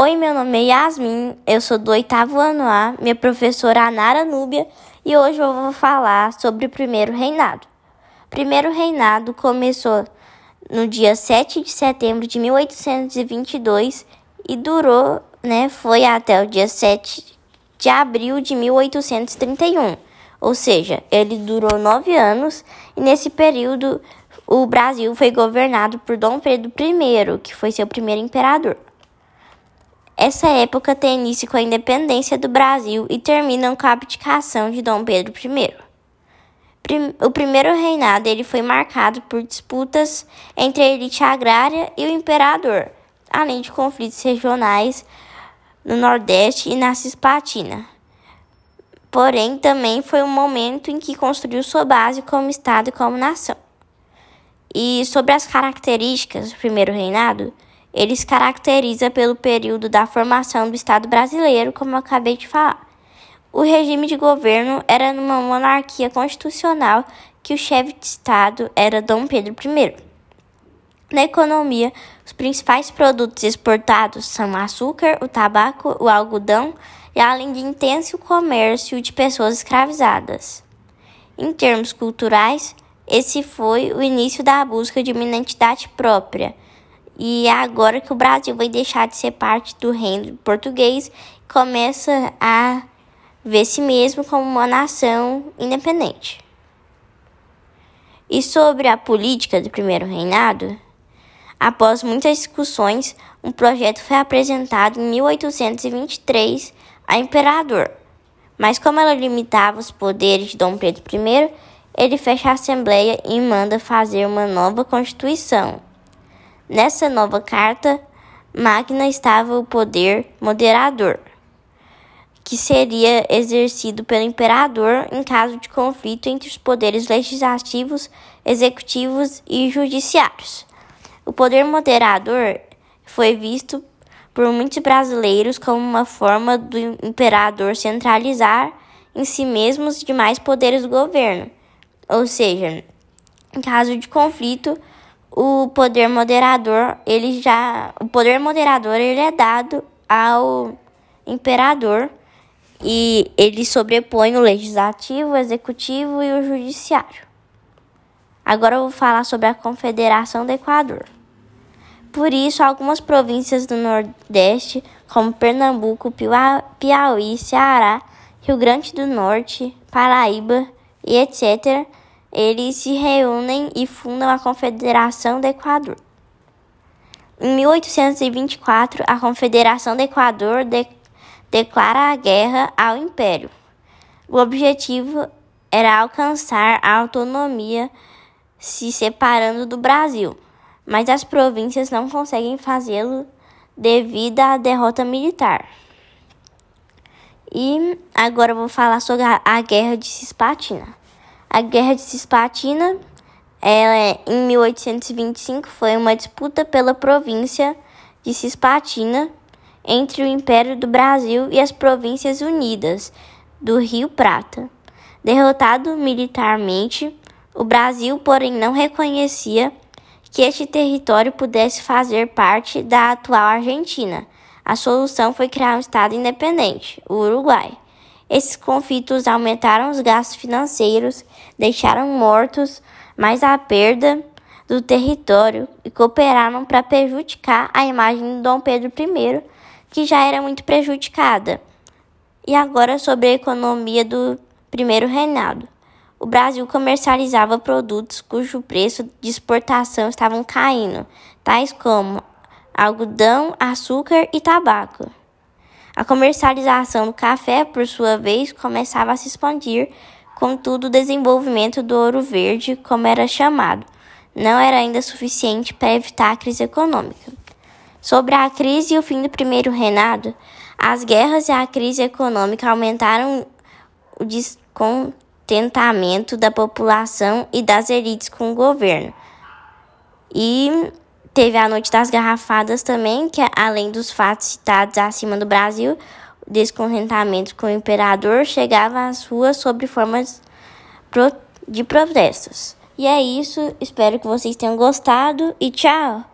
Oi, meu nome é Yasmin, eu sou do oitavo ano A, minha professora é a Nara Núbia e hoje eu vou falar sobre o primeiro reinado. O primeiro reinado começou no dia 7 de setembro de 1822 e durou, né, foi até o dia 7 de abril de 1831. Ou seja, ele durou nove anos e nesse período o Brasil foi governado por Dom Pedro I, que foi seu primeiro imperador. Essa época tem início com a independência do Brasil e termina com a abdicação de Dom Pedro I. O primeiro reinado ele foi marcado por disputas entre a elite agrária e o imperador, além de conflitos regionais no Nordeste e na Cisplatina. Porém, também foi um momento em que construiu sua base como Estado e como nação. E sobre as características do primeiro reinado, ele se caracteriza pelo período da formação do Estado brasileiro, como eu acabei de falar. O regime de governo era numa monarquia constitucional que o chefe de Estado era Dom Pedro I. Na economia, os principais produtos exportados são o açúcar, o tabaco, o algodão e além de intenso comércio de pessoas escravizadas. Em termos culturais, esse foi o início da busca de uma identidade própria e é agora que o Brasil vai deixar de ser parte do reino português, começa a ver si mesmo como uma nação independente. E sobre a política do primeiro reinado, após muitas discussões, um projeto foi apresentado em 1823 a imperador. Mas como ela limitava os poderes de Dom Pedro I, ele fecha a Assembleia e manda fazer uma nova Constituição Nessa nova carta magna estava o poder moderador, que seria exercido pelo imperador em caso de conflito entre os poderes legislativos, executivos e judiciários. O poder moderador foi visto por muitos brasileiros como uma forma do imperador centralizar em si mesmo os demais poderes do governo. Ou seja, em caso de conflito, o poder moderador, ele já, o poder moderador ele é dado ao imperador e ele sobrepõe o legislativo, o executivo e o judiciário. Agora eu vou falar sobre a Confederação do Equador. Por isso, algumas províncias do Nordeste, como Pernambuco, Piauí, Ceará, Rio Grande do Norte, Paraíba e etc., eles se reúnem e fundam a Confederação do Equador. Em 1824, a Confederação do Equador de declara a guerra ao Império. O objetivo era alcançar a autonomia se separando do Brasil, mas as províncias não conseguem fazê-lo devido à derrota militar. E agora eu vou falar sobre a, Guerra de Cisplatina. A Guerra de Cisplatina, ela, é, em 1825, foi uma disputa pela província de Cisplatina entre o Império do Brasil e as Províncias Unidas do Rio Prata. Derrotado militarmente, o Brasil, porém, não reconhecia que este território pudesse fazer parte da atual Argentina. A solução foi criar um Estado independente, o Uruguai. Esses conflitos aumentaram os gastos financeiros, deixaram mortos mais a perda do território e cooperaram para prejudicar a imagem de Dom Pedro I, que já era muito prejudicada. E agora sobre a economia do primeiro reinado. O Brasil comercializava produtos cujo preço de exportação estavam caindo, tais como algodão, açúcar e tabaco. A comercialização do café, por sua vez, começava a se expandir, contudo, o desenvolvimento do ouro verde, como era chamado, não era ainda suficiente para evitar a crise econômica. Sobre a crise e o fim do primeiro reinado, as guerras e a crise econômica aumentaram o descontentamento da população e das elites com o governo. E Teve a Noite das Garrafadas também, que além dos fatos citados acima do Brasil, o descontentamento com o imperador chegava às ruas sob formas de protestos. E é isso, espero que vocês tenham gostado e tchau!